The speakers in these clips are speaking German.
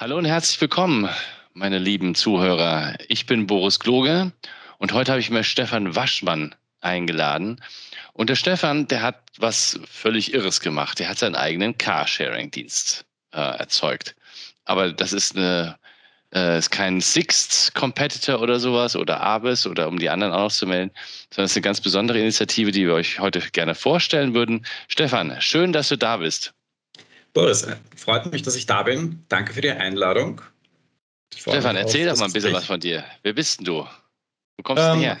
Hallo und herzlich willkommen, meine lieben Zuhörer. Ich bin Boris Kloge und heute habe ich mir Stefan Waschmann eingeladen. Und der Stefan, der hat was völlig Irres gemacht. Der hat seinen eigenen Carsharing-Dienst äh, erzeugt. Aber das ist eine äh, ist kein Sixth Competitor oder sowas oder Avis oder um die anderen auch noch zu melden, sondern es ist eine ganz besondere Initiative, die wir euch heute gerne vorstellen würden. Stefan, schön, dass du da bist. Boris, freut mich, dass ich da bin. Danke für die Einladung. Stefan, erzähl doch mal ein bisschen was von dir. Wer bist denn du? Wo kommst du ähm, her?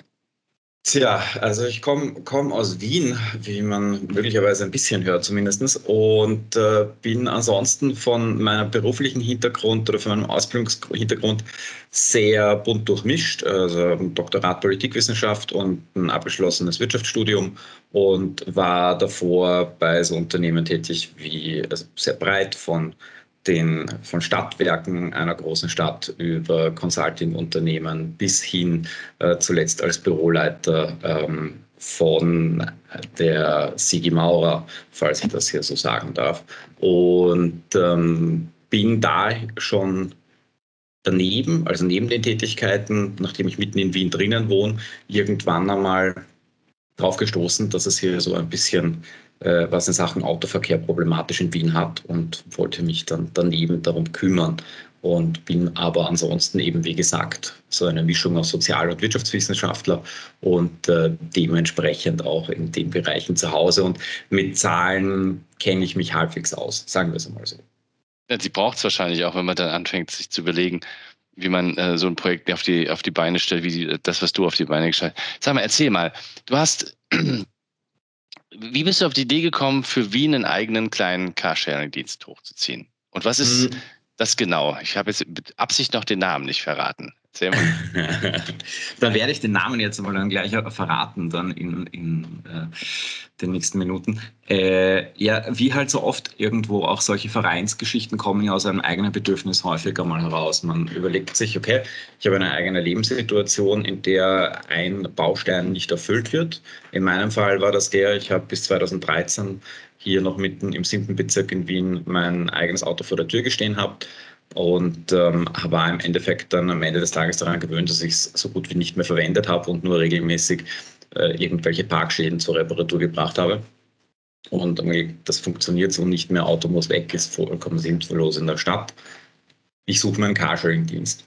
Tja, also ich komme komm aus Wien, wie man möglicherweise ein bisschen hört zumindest, und äh, bin ansonsten von meinem beruflichen Hintergrund oder von meinem Ausbildungshintergrund sehr bunt durchmischt. Also Doktorat Politikwissenschaft und ein abgeschlossenes Wirtschaftsstudium und war davor bei so Unternehmen tätig wie also sehr breit von den von Stadtwerken einer großen Stadt über Consulting-Unternehmen bis hin äh, zuletzt als Büroleiter ähm, von der Sigi Maurer, falls ich das hier so sagen darf. Und ähm, bin da schon daneben, also neben den Tätigkeiten, nachdem ich mitten in Wien drinnen wohne, irgendwann einmal drauf gestoßen, dass es hier so ein bisschen was in Sachen Autoverkehr problematisch in Wien hat und wollte mich dann daneben darum kümmern und bin aber ansonsten eben, wie gesagt, so eine Mischung aus Sozial- und Wirtschaftswissenschaftler und äh, dementsprechend auch in den Bereichen zu Hause. Und mit Zahlen kenne ich mich halbwegs aus, sagen wir es einmal so. Sie braucht es wahrscheinlich auch, wenn man dann anfängt, sich zu überlegen, wie man äh, so ein Projekt auf die, auf die Beine stellt, wie die, das, was du auf die Beine gestellt hast. Sag mal, erzähl mal, du hast wie bist du auf die Idee gekommen, für Wien einen eigenen kleinen Carsharing-Dienst hochzuziehen? Und was ist mhm. das genau? Ich habe jetzt mit Absicht noch den Namen nicht verraten. dann werde ich den Namen jetzt mal dann gleich verraten, dann in, in äh, den nächsten Minuten. Äh, ja, wie halt so oft irgendwo auch solche Vereinsgeschichten kommen ja aus einem eigenen Bedürfnis häufiger mal heraus. Man überlegt sich, okay, ich habe eine eigene Lebenssituation, in der ein Baustein nicht erfüllt wird. In meinem Fall war das der, ich habe bis 2013 hier noch mitten im siebten Bezirk in Wien mein eigenes Auto vor der Tür gestehen habe und ähm, war im Endeffekt dann am Ende des Tages daran gewöhnt, dass ich es so gut wie nicht mehr verwendet habe und nur regelmäßig äh, irgendwelche Parkschäden zur Reparatur gebracht habe. Und das funktioniert so nicht mehr, Auto muss weg, ist vollkommen sinnlos in der Stadt. Ich suche mir einen Carsharing-Dienst.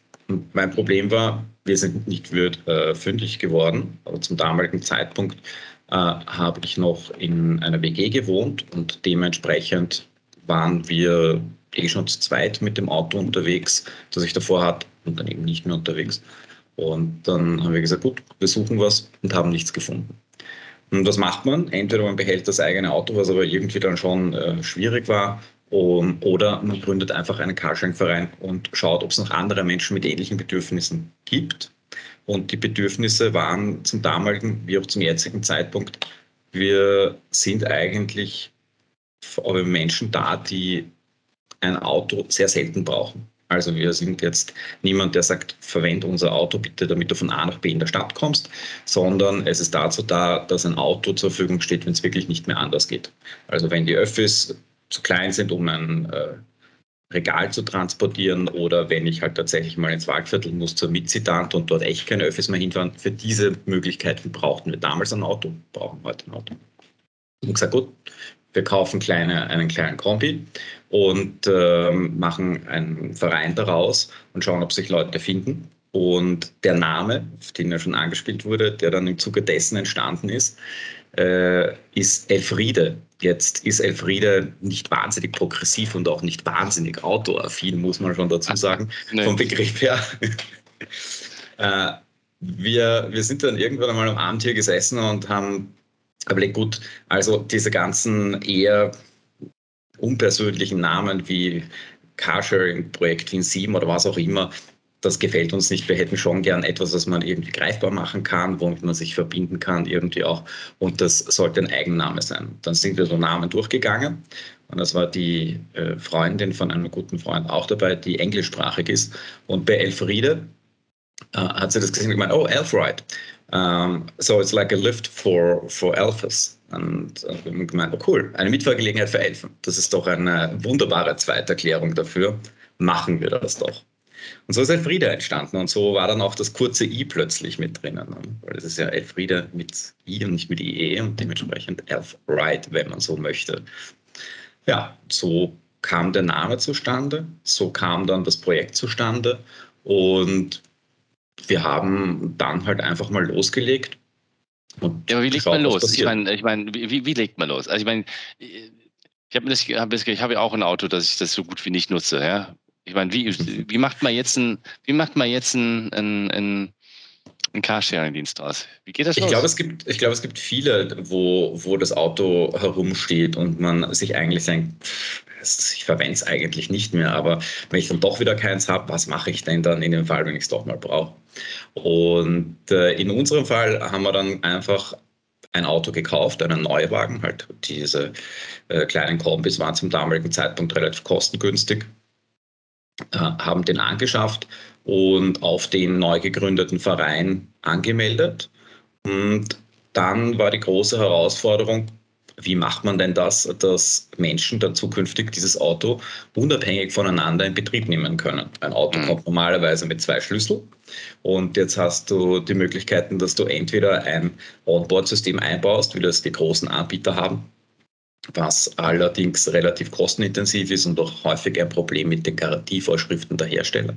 Mein Problem war, wir sind nicht wird, äh, fündig geworden, aber zum damaligen Zeitpunkt äh, habe ich noch in einer WG gewohnt und dementsprechend waren wir eh schon zu zweit mit dem Auto unterwegs, das ich davor hatte und dann eben nicht mehr unterwegs. Und dann haben wir gesagt, gut, wir suchen was und haben nichts gefunden. Und was macht man? Entweder man behält das eigene Auto, was aber irgendwie dann schon äh, schwierig war, um, oder man gründet einfach einen Carsharing-Verein und schaut, ob es noch andere Menschen mit ähnlichen Bedürfnissen gibt. Und die Bedürfnisse waren zum damaligen wie auch zum jetzigen Zeitpunkt, wir sind eigentlich Menschen da, die ein Auto sehr selten brauchen. Also wir sind jetzt niemand, der sagt, verwende unser Auto bitte, damit du von A nach B in der Stadt kommst, sondern es ist dazu da, dass ein Auto zur Verfügung steht, wenn es wirklich nicht mehr anders geht. Also wenn die Öffis zu klein sind, um ein äh, Regal zu transportieren oder wenn ich halt tatsächlich mal ins Waldviertel muss zur Mitzitant und dort echt keine Öffis mehr hinfahren, für diese Möglichkeiten brauchten wir damals ein Auto, brauchen heute ein Auto. Und gesagt, gut, wir kaufen kleine, einen kleinen Kombi und äh, machen einen Verein daraus und schauen, ob sich Leute finden. Und der Name, auf den ja schon angespielt wurde, der dann im Zuge dessen entstanden ist, äh, ist Elfriede. Jetzt ist Elfriede nicht wahnsinnig progressiv und auch nicht wahnsinnig autoaffin, muss man schon dazu sagen, nee. vom Begriff her. äh, wir, wir sind dann irgendwann einmal am Abend hier gesessen und haben aber gut, also diese ganzen eher unpersönlichen Namen wie Carsharing-Projekt Wien 7 oder was auch immer, das gefällt uns nicht. Wir hätten schon gern etwas, was man irgendwie greifbar machen kann, womit man sich verbinden kann, irgendwie auch. Und das sollte ein Eigenname sein. Dann sind wir so Namen durchgegangen. Und das war die äh, Freundin von einem guten Freund auch dabei, die englischsprachig ist. Und bei Elfriede äh, hat sie das gesehen und gemeint, oh, Elfride. Um, so it's like a lift for, for Elfes. Und äh, gemeint, oh cool, eine Mitfahrgelegenheit für Elfen. Das ist doch eine wunderbare Zweiterklärung dafür. Machen wir das doch. Und so ist Elfriede entstanden und so war dann auch das kurze I plötzlich mit drinnen. Ne? Weil es ist ja Elfriede mit I und nicht mit IE und dementsprechend Elfride, wenn man so möchte. Ja, so kam der Name zustande, so kam dann das Projekt zustande und wir haben dann halt einfach mal losgelegt. ja, aber wie legt man los? Ich meine, ich mein, wie, wie legt man los? Also ich meine, ich habe hab hab ja auch ein Auto, das ich das so gut wie nicht nutze. Ja? Ich meine, wie, wie macht man jetzt ein, wie macht man jetzt ein, ein, ein, ein Carsharing-Dienst aus? Wie geht das los? Ich glaube, es gibt, ich glaube, es gibt viele, wo, wo das Auto herumsteht und man sich eigentlich denkt, ich verwende es eigentlich nicht mehr, aber wenn ich dann doch wieder keins habe, was mache ich denn dann in dem Fall, wenn ich es doch mal brauche? Und äh, in unserem Fall haben wir dann einfach ein Auto gekauft, einen Neuwagen, halt diese äh, kleinen Kombis waren zum damaligen Zeitpunkt relativ kostengünstig äh, haben den angeschafft und auf den neu gegründeten Verein angemeldet. Und dann war die große Herausforderung, wie macht man denn das, dass Menschen dann zukünftig dieses Auto unabhängig voneinander in Betrieb nehmen können? Ein Auto mhm. kommt normalerweise mit zwei Schlüsseln und jetzt hast du die Möglichkeiten, dass du entweder ein Onboard-System einbaust, wie das die großen Anbieter haben, was allerdings relativ kostenintensiv ist und auch häufig ein Problem mit den Garantievorschriften der Hersteller.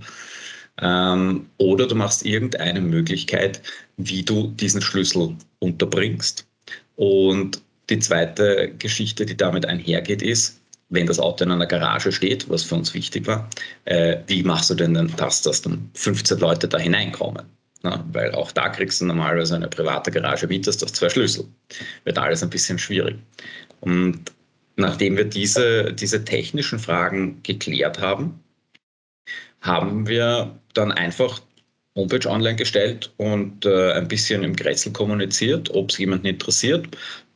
Ähm, oder du machst irgendeine Möglichkeit, wie du diesen Schlüssel unterbringst. Und die zweite Geschichte, die damit einhergeht, ist, wenn das Auto in einer Garage steht, was für uns wichtig war, äh, wie machst du denn das, dass dann 15 Leute da hineinkommen? Na, weil auch da kriegst du normalerweise eine private Garage, mietest du zwei Schlüssel. Wird alles ein bisschen schwierig. Und nachdem wir diese, diese technischen Fragen geklärt haben, haben wir dann einfach Homepage online gestellt und äh, ein bisschen im Grätzl kommuniziert, ob es jemanden interessiert.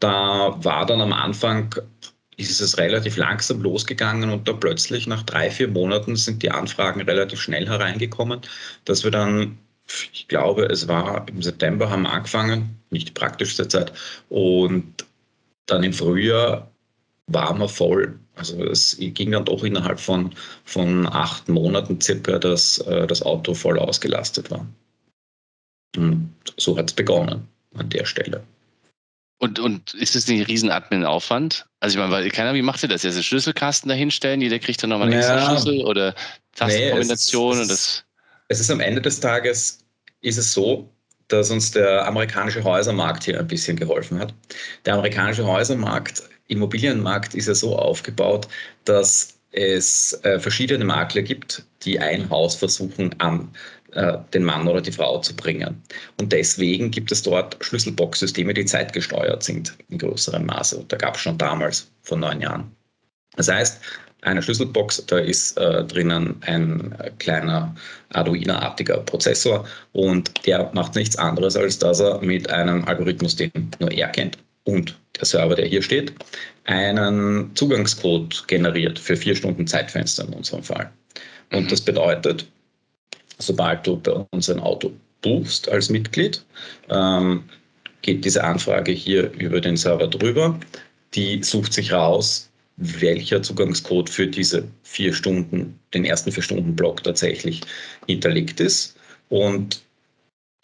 Da war dann am Anfang, ist es relativ langsam losgegangen und da plötzlich nach drei, vier Monaten sind die Anfragen relativ schnell hereingekommen, dass wir dann, ich glaube, es war im September haben wir angefangen, nicht die praktischste Zeit, und dann im Frühjahr war man voll. Also es ging dann doch innerhalb von, von acht Monaten circa, dass äh, das Auto voll ausgelastet war. Und so hat es begonnen an der Stelle. Und, und ist das nicht ein riesen Admin-Aufwand? Also ich meine, weil keiner, wie macht ihr das? Jetzt einen Schlüsselkasten dahinstellen, jeder kriegt dann nochmal einen ja, extra Schlüssel oder Tastenkombination nee, es ist, Es ist am Ende des Tages ist es so, dass uns der amerikanische Häusermarkt hier ein bisschen geholfen hat. Der amerikanische Häusermarkt, Immobilienmarkt ist ja so aufgebaut, dass es äh, verschiedene Makler gibt, die ein Haus versuchen an äh, den Mann oder die Frau zu bringen. Und deswegen gibt es dort Schlüsselbox-Systeme, die zeitgesteuert sind in größerem Maße. Und da gab es schon damals vor neun Jahren. Das heißt, eine Schlüsselbox, da ist äh, drinnen ein kleiner Arduino-artiger Prozessor und der macht nichts anderes, als dass er mit einem Algorithmus, den nur er kennt und der Server, der hier steht, einen Zugangscode generiert für vier Stunden Zeitfenster in unserem Fall. Und mhm. das bedeutet, sobald du bei uns ein Auto buchst als Mitglied, ähm, geht diese Anfrage hier über den Server drüber. Die sucht sich raus, welcher Zugangscode für diese vier Stunden, den ersten vier Stunden Block tatsächlich hinterlegt ist. Und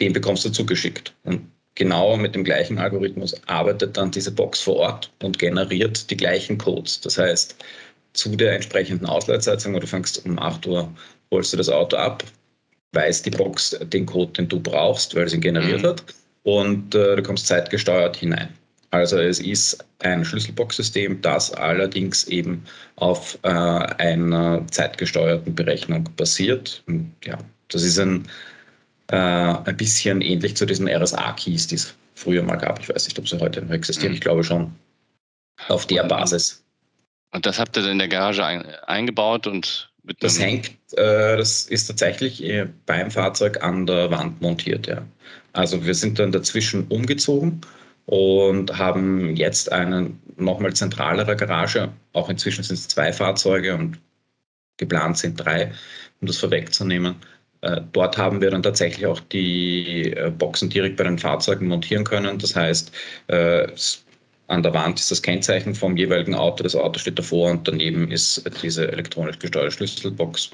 den bekommst du zugeschickt. Und genau mit dem gleichen Algorithmus arbeitet dann diese Box vor Ort und generiert die gleichen Codes. Das heißt, zu der entsprechenden Ausleitsetzung, wo du fängst um 8 Uhr, holst du das Auto ab, weiß die Box den Code, den du brauchst, weil sie ihn generiert mhm. hat, und äh, du kommst zeitgesteuert hinein. Also es ist ein Schlüsselbox-System, das allerdings eben auf äh, einer zeitgesteuerten Berechnung basiert. Und ja, das ist ein, äh, ein bisschen ähnlich zu diesen RSA-Keys, die es früher mal gab. Ich weiß nicht, ob sie heute noch existieren. Ich glaube schon. Auf der Basis. Und das habt ihr dann in der Garage ein, eingebaut und das hängt, äh, das ist tatsächlich äh, beim Fahrzeug an der Wand montiert, ja. Also wir sind dann dazwischen umgezogen und haben jetzt eine nochmal zentralere Garage. Auch inzwischen sind es zwei Fahrzeuge und geplant sind drei, um das vorwegzunehmen. Äh, dort haben wir dann tatsächlich auch die äh, Boxen direkt bei den Fahrzeugen montieren können. Das heißt, äh, an der Wand ist das Kennzeichen vom jeweiligen Auto, das Auto steht davor und daneben ist diese elektronisch gesteuerte Schlüsselbox.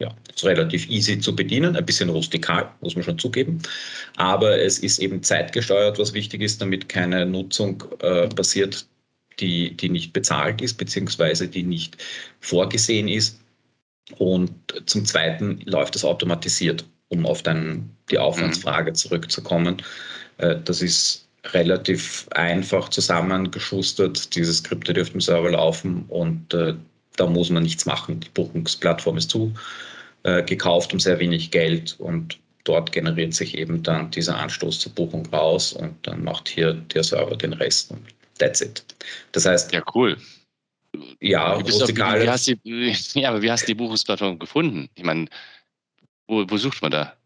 Ja, ist relativ easy zu bedienen, ein bisschen rustikal, muss man schon zugeben. Aber es ist eben zeitgesteuert, was wichtig ist, damit keine Nutzung äh, passiert, die, die nicht bezahlt ist, beziehungsweise die nicht vorgesehen ist. Und zum Zweiten läuft es automatisiert, um auf dein, die Aufwandsfrage mhm. zurückzukommen. Äh, das ist relativ einfach zusammengeschustert. Diese Skripte dürfen im Server laufen und äh, da muss man nichts machen. Die Buchungsplattform ist zu äh, gekauft um sehr wenig Geld und dort generiert sich eben dann dieser Anstoß zur Buchung raus und dann macht hier der Server den Rest und that's it. Das heißt. Ja, cool. Ja, wie, wie hast du, ja, aber wie hast du die Buchungsplattform gefunden? Ich meine, wo, wo sucht man da?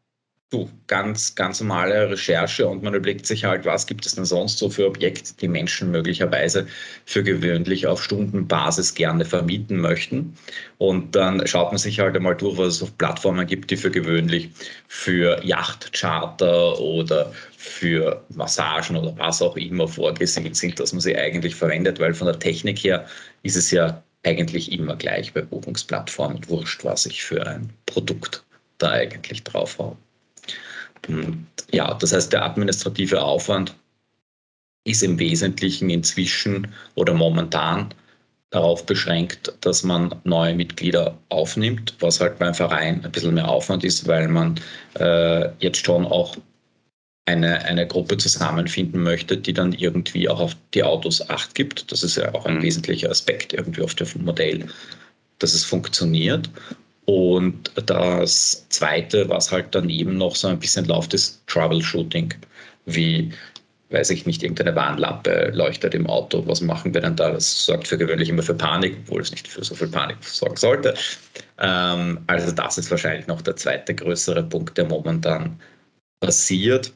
du, ganz, ganz normale Recherche und man überlegt sich halt, was gibt es denn sonst so für Objekte, die Menschen möglicherweise für gewöhnlich auf Stundenbasis gerne vermieten möchten. Und dann schaut man sich halt einmal durch, was es auf Plattformen gibt, die für gewöhnlich für Yachtcharter oder für Massagen oder was auch immer vorgesehen sind, dass man sie eigentlich verwendet, weil von der Technik her ist es ja eigentlich immer gleich bei Buchungsplattformen wurscht, was ich für ein Produkt da eigentlich drauf habe. Und ja, das heißt, der administrative Aufwand ist im Wesentlichen inzwischen oder momentan darauf beschränkt, dass man neue Mitglieder aufnimmt, was halt beim Verein ein bisschen mehr Aufwand ist, weil man äh, jetzt schon auch eine, eine Gruppe zusammenfinden möchte, die dann irgendwie auch auf die Autos Acht gibt. Das ist ja auch ein mhm. wesentlicher Aspekt irgendwie auf dem Modell, dass es funktioniert. Und das Zweite, was halt daneben noch so ein bisschen läuft, ist Troubleshooting. Wie, weiß ich nicht, irgendeine Warnlampe leuchtet im Auto. Was machen wir denn da? Das sorgt für gewöhnlich immer für Panik, obwohl es nicht für so viel Panik sorgen sollte. Ähm, also das ist wahrscheinlich noch der zweite größere Punkt, der momentan passiert.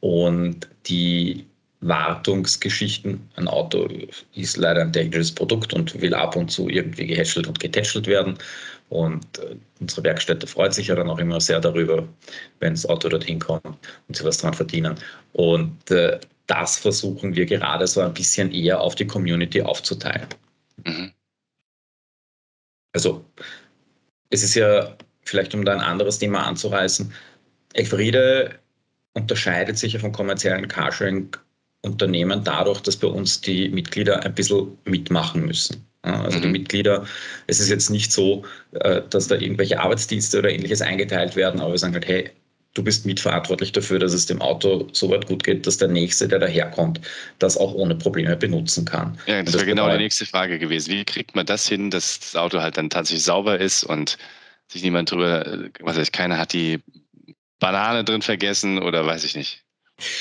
Und die Wartungsgeschichten. Ein Auto ist leider ein technisches Produkt und will ab und zu irgendwie gehätschelt und getätschelt werden. Und äh, unsere Werkstätte freut sich ja dann auch immer sehr darüber, wenn das Auto dorthin kommt und sie was dran verdienen. Und äh, das versuchen wir gerade so ein bisschen eher auf die Community aufzuteilen. Mhm. Also, es ist ja vielleicht, um da ein anderes Thema anzureißen, Elfriede unterscheidet sich ja vom kommerziellen Carsharing Unternehmen dadurch, dass bei uns die Mitglieder ein bisschen mitmachen müssen. Also mhm. die Mitglieder, es ist jetzt nicht so, äh, dass da irgendwelche Arbeitsdienste oder ähnliches eingeteilt werden, aber wir sagen halt, hey, du bist mitverantwortlich dafür, dass es dem Auto so weit gut geht, dass der Nächste, der daherkommt, das auch ohne Probleme benutzen kann. Ja, das, das wäre genau die nächste Frage gewesen. Wie kriegt man das hin, dass das Auto halt dann tatsächlich sauber ist und sich niemand drüber, äh, was weiß ich, keiner hat die Banane drin vergessen oder weiß ich nicht.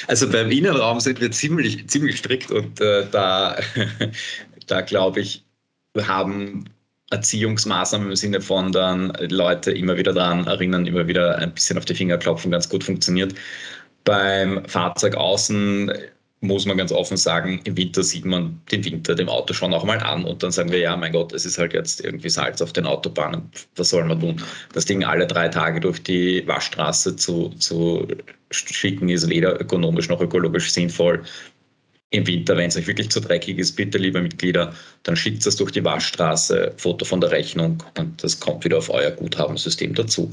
Also beim Innenraum sind wir ziemlich, ziemlich strikt und äh, da, da glaube ich, haben Erziehungsmaßnahmen im Sinne von dann Leute immer wieder daran erinnern, immer wieder ein bisschen auf die Finger klopfen, ganz gut funktioniert. Beim Fahrzeug außen muss man ganz offen sagen, im Winter sieht man den Winter dem Auto schon auch mal an und dann sagen wir, ja, mein Gott, es ist halt jetzt irgendwie Salz auf den Autobahnen, was soll man tun? Das Ding alle drei Tage durch die Waschstraße zu, zu schicken, ist weder ökonomisch noch ökologisch sinnvoll. Im Winter, wenn es euch wirklich zu dreckig ist, bitte, liebe Mitglieder, dann schickt es durch die Waschstraße, Foto von der Rechnung und das kommt wieder auf euer Guthabensystem dazu.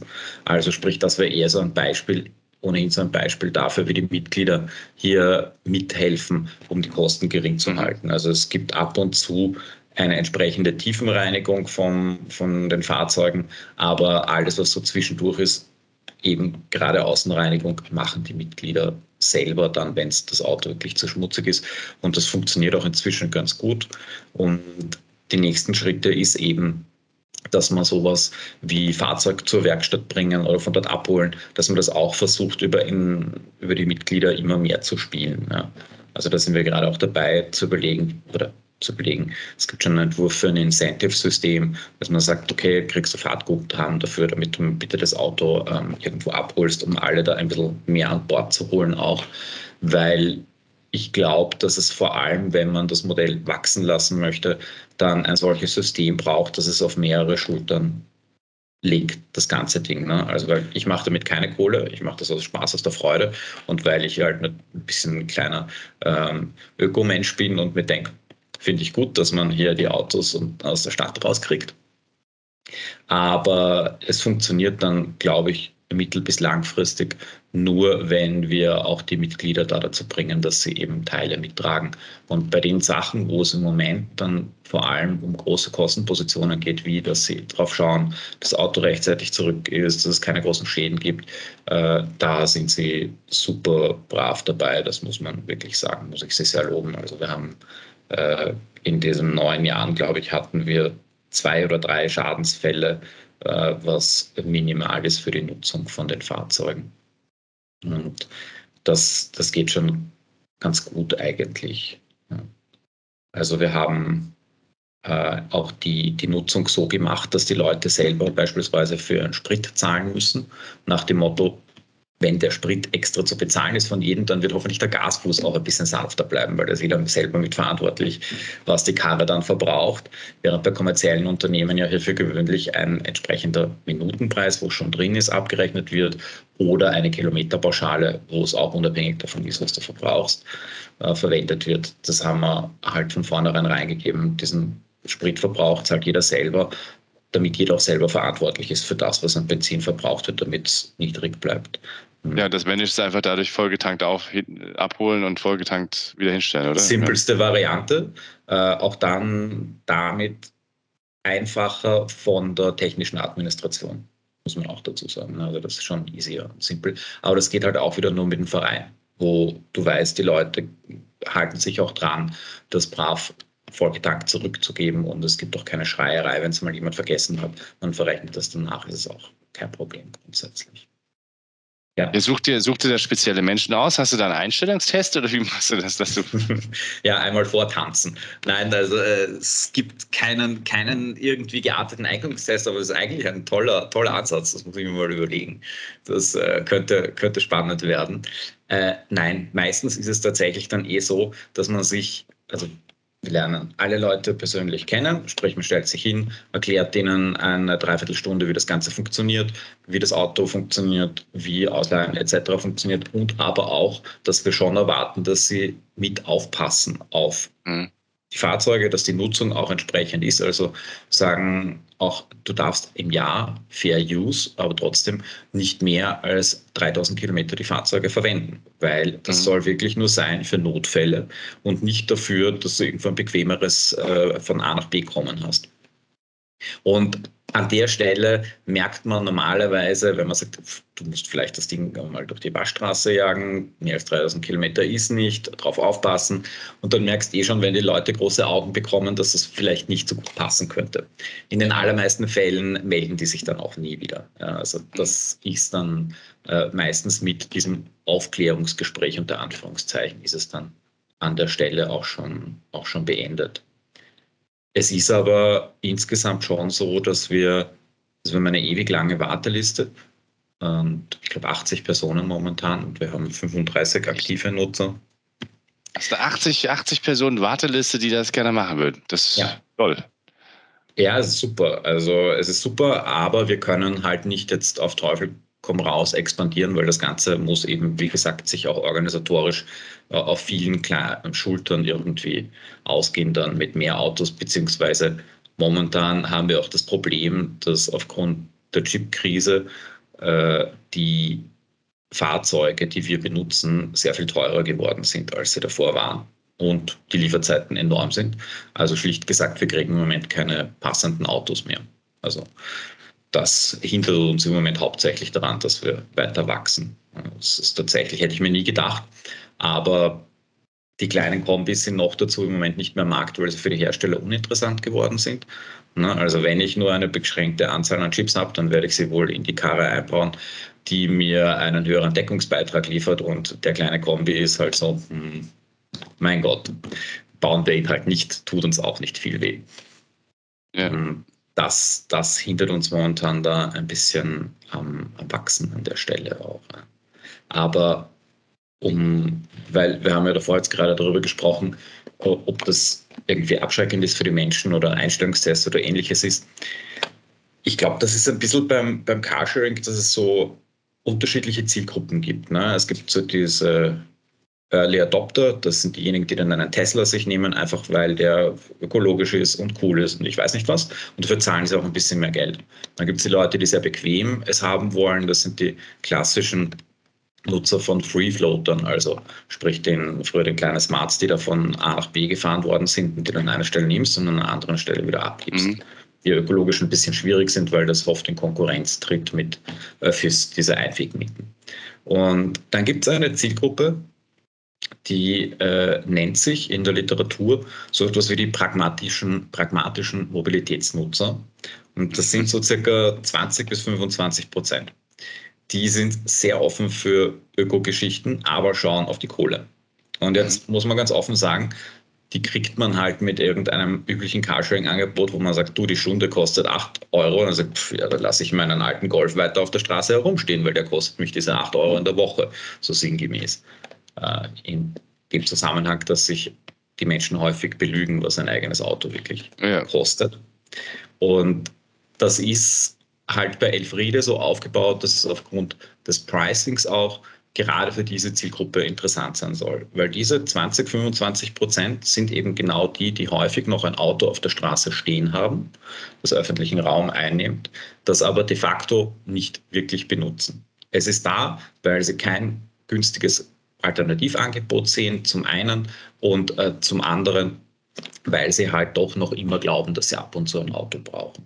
Also sprich, das wäre eher so ein Beispiel ohnehin so ein Beispiel dafür, wie die Mitglieder hier mithelfen, um die Kosten gering zu halten. Also es gibt ab und zu eine entsprechende Tiefenreinigung von, von den Fahrzeugen, aber alles, was so zwischendurch ist, eben gerade Außenreinigung, machen die Mitglieder selber dann, wenn das Auto wirklich zu schmutzig ist. Und das funktioniert auch inzwischen ganz gut. Und die nächsten Schritte ist eben dass man sowas wie Fahrzeug zur Werkstatt bringen oder von dort abholen, dass man das auch versucht, über, in, über die Mitglieder immer mehr zu spielen. Ja. Also da sind wir gerade auch dabei zu überlegen, oder zu belegen. Es gibt schon einen Entwurf für ein Incentive-System, dass man sagt, okay, kriegst du Fahrtguthaben dafür, damit du bitte das Auto ähm, irgendwo abholst, um alle da ein bisschen mehr an Bord zu holen auch, weil ich glaube, dass es vor allem, wenn man das Modell wachsen lassen möchte, dann ein solches System braucht, dass es auf mehrere Schultern legt, das ganze Ding. Ne? Also weil ich mache damit keine Kohle, ich mache das aus Spaß, aus der Freude und weil ich halt ein bisschen ein kleiner ähm, Ökomensch bin und mir denke, finde ich gut, dass man hier die Autos aus der Stadt rauskriegt. Aber es funktioniert dann, glaube ich, mittel- bis langfristig nur, wenn wir auch die Mitglieder da dazu bringen, dass sie eben Teile mittragen. Und bei den Sachen, wo es im Moment dann vor allem um große Kostenpositionen geht, wie dass sie darauf schauen, dass das Auto rechtzeitig zurück ist, dass es keine großen Schäden gibt, äh, da sind sie super brav dabei. Das muss man wirklich sagen, muss ich sie sehr loben. Also wir haben äh, in diesen neun Jahren, glaube ich, hatten wir zwei oder drei Schadensfälle was minimal ist für die Nutzung von den Fahrzeugen. Und das, das geht schon ganz gut eigentlich. Also wir haben äh, auch die, die Nutzung so gemacht, dass die Leute selber beispielsweise für einen Sprit zahlen müssen, nach dem Motto, wenn der Sprit extra zu bezahlen ist von jedem, dann wird hoffentlich der Gasfuß auch ein bisschen sanfter bleiben, weil da ist jeder selber mitverantwortlich, was die Karre dann verbraucht. Während bei kommerziellen Unternehmen ja hierfür gewöhnlich ein entsprechender Minutenpreis, wo schon drin ist, abgerechnet wird oder eine Kilometerpauschale, wo es auch unabhängig davon ist, was du verbrauchst, äh, verwendet wird. Das haben wir halt von vornherein reingegeben. Diesen Spritverbrauch zahlt jeder selber damit jeder auch selber verantwortlich ist für das, was an Benzin verbraucht wird, damit es niedrig bleibt. Ja, das Managed einfach dadurch vollgetankt auf, abholen und vollgetankt wieder hinstellen, oder? Simpelste ja. Variante. Äh, auch dann damit einfacher von der technischen Administration, muss man auch dazu sagen. Also das ist schon easier und simpel. Aber das geht halt auch wieder nur mit dem Verein, wo du weißt, die Leute halten sich auch dran, das brav vollgetankt zurückzugeben und es gibt auch keine Schreierei, wenn es mal jemand vergessen hat. Man verrechnet das danach, ist es auch kein Problem grundsätzlich. Ja. ja such, dir, such dir da spezielle Menschen aus? Hast du da einen Einstellungstest oder wie machst du das? Dass du ja, einmal vortanzen. Nein, also äh, es gibt keinen, keinen irgendwie gearteten Eignungstest, aber es ist eigentlich ein toller, toller Ansatz. Das muss ich mir mal überlegen. Das äh, könnte, könnte spannend werden. Äh, nein, meistens ist es tatsächlich dann eh so, dass man sich, also wir lernen alle Leute persönlich kennen, sprich man stellt sich hin, erklärt denen eine Dreiviertelstunde, wie das Ganze funktioniert, wie das Auto funktioniert, wie Ausleihen etc. funktioniert und aber auch, dass wir schon erwarten, dass sie mit aufpassen auf mhm die Fahrzeuge, dass die Nutzung auch entsprechend ist. Also sagen auch, du darfst im Jahr Fair Use, aber trotzdem nicht mehr als 3000 Kilometer die Fahrzeuge verwenden, weil das mhm. soll wirklich nur sein für Notfälle und nicht dafür, dass du irgendwo ein bequemeres äh, von A nach B kommen hast. Und an der Stelle merkt man normalerweise, wenn man sagt, du musst vielleicht das Ding mal durch die Waschstraße jagen, mehr als 3000 Kilometer ist nicht, darauf aufpassen. Und dann merkst du eh schon, wenn die Leute große Augen bekommen, dass das vielleicht nicht so gut passen könnte. In den allermeisten Fällen melden die sich dann auch nie wieder. Also das ist dann äh, meistens mit diesem Aufklärungsgespräch unter Anführungszeichen ist es dann an der Stelle auch schon, auch schon beendet. Es ist aber insgesamt schon so, dass wir, also wir haben eine ewig lange Warteliste. Und ich glaube 80 Personen momentan und wir haben 35 aktive Nutzer. Hast du 80, 80 Personen Warteliste, die das gerne machen würden? Das ist ja. toll. Ja, es ist super. Also es ist super, aber wir können halt nicht jetzt auf Teufel komm raus expandieren, weil das Ganze muss eben, wie gesagt, sich auch organisatorisch äh, auf vielen kleinen Schultern irgendwie ausgehen dann mit mehr Autos, beziehungsweise momentan haben wir auch das Problem, dass aufgrund der Chip-Krise äh, die Fahrzeuge, die wir benutzen, sehr viel teurer geworden sind, als sie davor waren und die Lieferzeiten enorm sind. Also schlicht gesagt, wir kriegen im Moment keine passenden Autos mehr. Also das hindert uns im Moment hauptsächlich daran, dass wir weiter wachsen. Das ist tatsächlich, hätte ich mir nie gedacht. Aber die kleinen Kombis sind noch dazu im Moment nicht mehr Markt, weil sie für die Hersteller uninteressant geworden sind. Also wenn ich nur eine beschränkte Anzahl an Chips habe, dann werde ich sie wohl in die Karre einbauen, die mir einen höheren Deckungsbeitrag liefert. Und der kleine Kombi ist halt so, hm, mein Gott, bauen wir ihn halt nicht, tut uns auch nicht viel weh. Ja. Das, das hindert uns momentan da ein bisschen am, Wachsen an der Stelle auch. Aber um, weil wir haben ja davor jetzt gerade darüber gesprochen, ob das irgendwie abschreckend ist für die Menschen oder ein Einstellungstest oder ähnliches ist. Ich glaube, das ist ein bisschen beim, beim Carsharing, dass es so unterschiedliche Zielgruppen gibt. Ne? Es gibt so diese Early Adopter, das sind diejenigen, die dann einen Tesla sich nehmen, einfach weil der ökologisch ist und cool ist und ich weiß nicht was. Und dafür zahlen sie auch ein bisschen mehr Geld. Dann gibt es die Leute, die sehr bequem es haben wollen. Das sind die klassischen Nutzer von Free Floatern, also sprich den früher den kleinen Smarts, die da von A nach B gefahren worden sind und die dann an einer Stelle nimmst und an einer anderen Stelle wieder abgibst. Mhm. Die ökologisch ein bisschen schwierig sind, weil das oft in Konkurrenz tritt mit Öffis, diese Einwegmieten. Und dann gibt es eine Zielgruppe, die äh, nennt sich in der Literatur so etwas wie die pragmatischen, pragmatischen Mobilitätsnutzer. Und das sind so circa 20 bis 25 Prozent. Die sind sehr offen für Ökogeschichten, aber schauen auf die Kohle. Und jetzt muss man ganz offen sagen, die kriegt man halt mit irgendeinem üblichen Carsharing-Angebot, wo man sagt, du, die Stunde kostet 8 Euro. Und dann sagt, pff, ja, dann lasse ich meinen alten Golf weiter auf der Straße herumstehen, weil der kostet mich diese 8 Euro in der Woche, so sinngemäß. Äh, in dem Zusammenhang, dass sich die Menschen häufig belügen, was ein eigenes Auto wirklich ja. kostet. Und das ist halt bei Elfriede so aufgebaut, dass es aufgrund des Pricings auch gerade für diese Zielgruppe interessant sein soll. Weil diese 20, 25 Prozent sind eben genau die, die häufig noch ein Auto auf der Straße stehen haben, das öffentlichen Raum einnimmt, das aber de facto nicht wirklich benutzen. Es ist da, weil sie kein günstiges Alternativangebot sehen, zum einen, und äh, zum anderen, weil sie halt doch noch immer glauben, dass sie ab und zu ein Auto brauchen.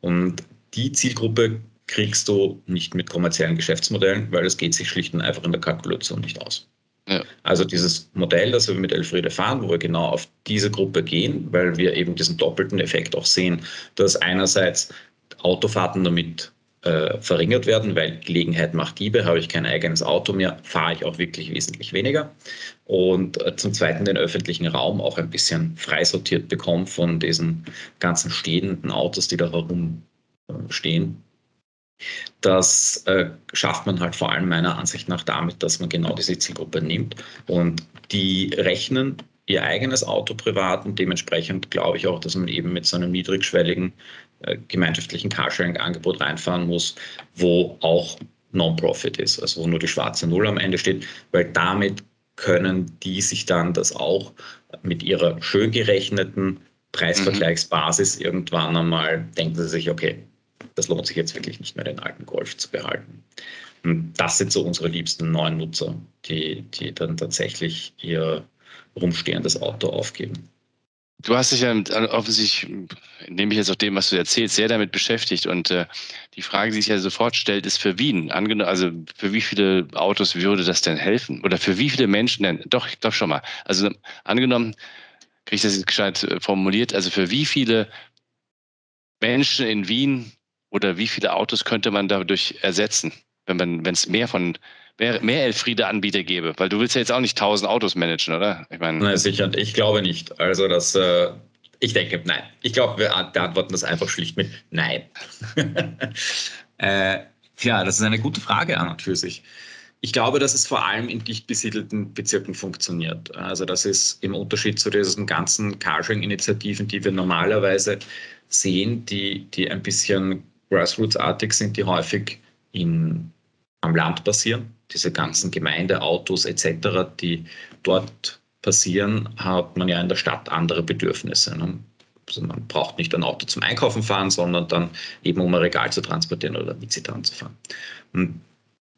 Und die Zielgruppe kriegst du nicht mit kommerziellen Geschäftsmodellen, weil es geht sich schlicht und einfach in der Kalkulation nicht aus. Ja. Also dieses Modell, das wir mit Elfriede fahren, wo wir genau auf diese Gruppe gehen, weil wir eben diesen doppelten Effekt auch sehen, dass einerseits Autofahrten damit äh, verringert werden, weil Gelegenheit macht Diebe, habe ich kein eigenes Auto mehr, fahre ich auch wirklich wesentlich weniger. Und äh, zum Zweiten den öffentlichen Raum auch ein bisschen freisortiert bekommen von diesen ganzen stehenden Autos, die da herumstehen. Das äh, schafft man halt vor allem meiner Ansicht nach damit, dass man genau diese Zielgruppe nimmt und die rechnen ihr eigenes Auto privat und dementsprechend glaube ich auch, dass man eben mit so einem niedrigschwelligen äh, gemeinschaftlichen Carsharing-Angebot reinfahren muss, wo auch Non-Profit ist, also wo nur die schwarze Null am Ende steht, weil damit können die sich dann das auch mit ihrer schön gerechneten Preisvergleichsbasis mhm. irgendwann einmal denken sie sich, okay, das lohnt sich jetzt wirklich nicht mehr, den alten Golf zu behalten. Und das sind so unsere liebsten neuen Nutzer, die, die dann tatsächlich ihr rumstehendes Auto aufgeben. Du hast dich ja offensichtlich, nehme ich jetzt auch dem, was du erzählst, sehr damit beschäftigt. Und äh, die Frage, die sich ja sofort stellt, ist für Wien. Angenommen, also für wie viele Autos würde das denn helfen? Oder für wie viele Menschen denn? Doch, glaube schon mal. Also angenommen, kriege ich das jetzt gescheit äh, formuliert, also für wie viele Menschen in Wien oder wie viele Autos könnte man dadurch ersetzen, wenn man, wenn es mehr von mehr, mehr Elfriede-Anbieter gäbe? Weil du willst ja jetzt auch nicht tausend Autos managen, oder? Ich meine. Nein, sicher. Ich glaube nicht. Also das, äh, ich denke, nein. Ich glaube, wir beantworten das einfach schlicht mit Nein. äh, ja, das ist eine gute Frage an und für sich. Ich glaube, dass es vor allem in dicht besiedelten Bezirken funktioniert. Also das ist im Unterschied zu diesen ganzen Carsharing-Initiativen, die wir normalerweise sehen, die, die ein bisschen grassroots-artig sind, die häufig in, am Land passieren diese ganzen Gemeindeautos etc., die dort passieren, hat man ja in der Stadt andere Bedürfnisse. Ne? Also man braucht nicht ein Auto zum Einkaufen fahren, sondern dann eben um ein Regal zu transportieren oder Mietzitan zu fahren. Und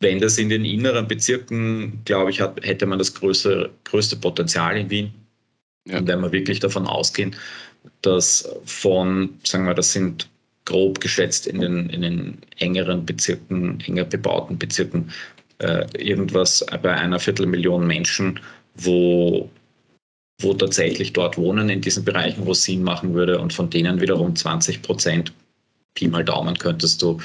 wenn das in den inneren Bezirken, glaube ich, hat, hätte man das größte, größte Potenzial in Wien. Ja. Und wenn wir wirklich davon ausgehen, dass von, sagen wir, das sind grob geschätzt in den, in den engeren Bezirken, enger bebauten Bezirken äh, irgendwas bei einer Viertelmillion Menschen, wo, wo tatsächlich dort wohnen in diesen Bereichen, wo es Sinn machen würde und von denen wiederum 20 Prozent, Pi mal Daumen, könntest du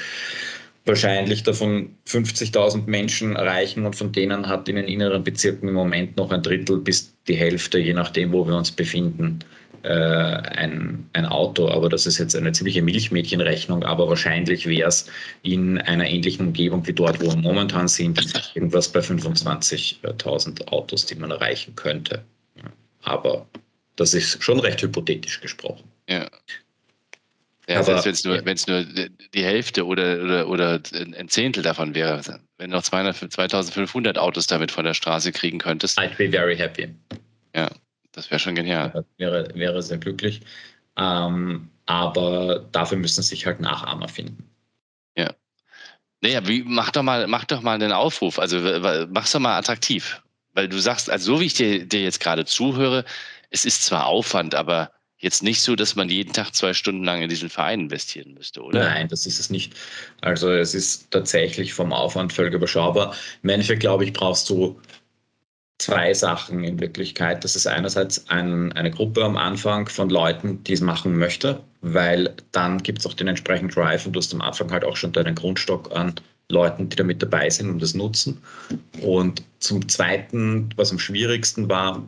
wahrscheinlich davon 50.000 Menschen erreichen und von denen hat in den inneren Bezirken im Moment noch ein Drittel bis die Hälfte, je nachdem, wo wir uns befinden, äh, ein, ein Auto. Aber das ist jetzt eine ziemliche Milchmädchenrechnung, aber wahrscheinlich wäre es in einer ähnlichen Umgebung wie dort, wo wir momentan sind, irgendwas bei 25.000 Autos, die man erreichen könnte. Aber das ist schon recht hypothetisch gesprochen. Ja. Ja, selbst wenn es nur, wenn's nur die Hälfte oder, oder, oder ein Zehntel davon wäre, wenn du noch 200, 2500 Autos damit von der Straße kriegen könntest. I'd be very happy. Ja, das wäre schon genial. Wäre, wäre sehr glücklich. Ähm, aber dafür müssen sich halt Nachahmer finden. Ja. Naja, wie, mach doch mal, mach doch mal einen Aufruf. Also mach's doch mal attraktiv. Weil du sagst, also so wie ich dir, dir jetzt gerade zuhöre, es ist zwar Aufwand, aber jetzt nicht so, dass man jeden Tag zwei Stunden lang in diesen Verein investieren müsste, oder? Nein, das ist es nicht. Also es ist tatsächlich vom Aufwand völlig überschaubar. Im Endeffekt, glaube ich, brauchst du zwei Sachen in Wirklichkeit. Das ist einerseits ein, eine Gruppe am Anfang von Leuten, die es machen möchte, weil dann gibt es auch den entsprechenden Drive und du hast am Anfang halt auch schon deinen Grundstock an Leuten, die da mit dabei sind und das nutzen. Und zum Zweiten, was am schwierigsten war,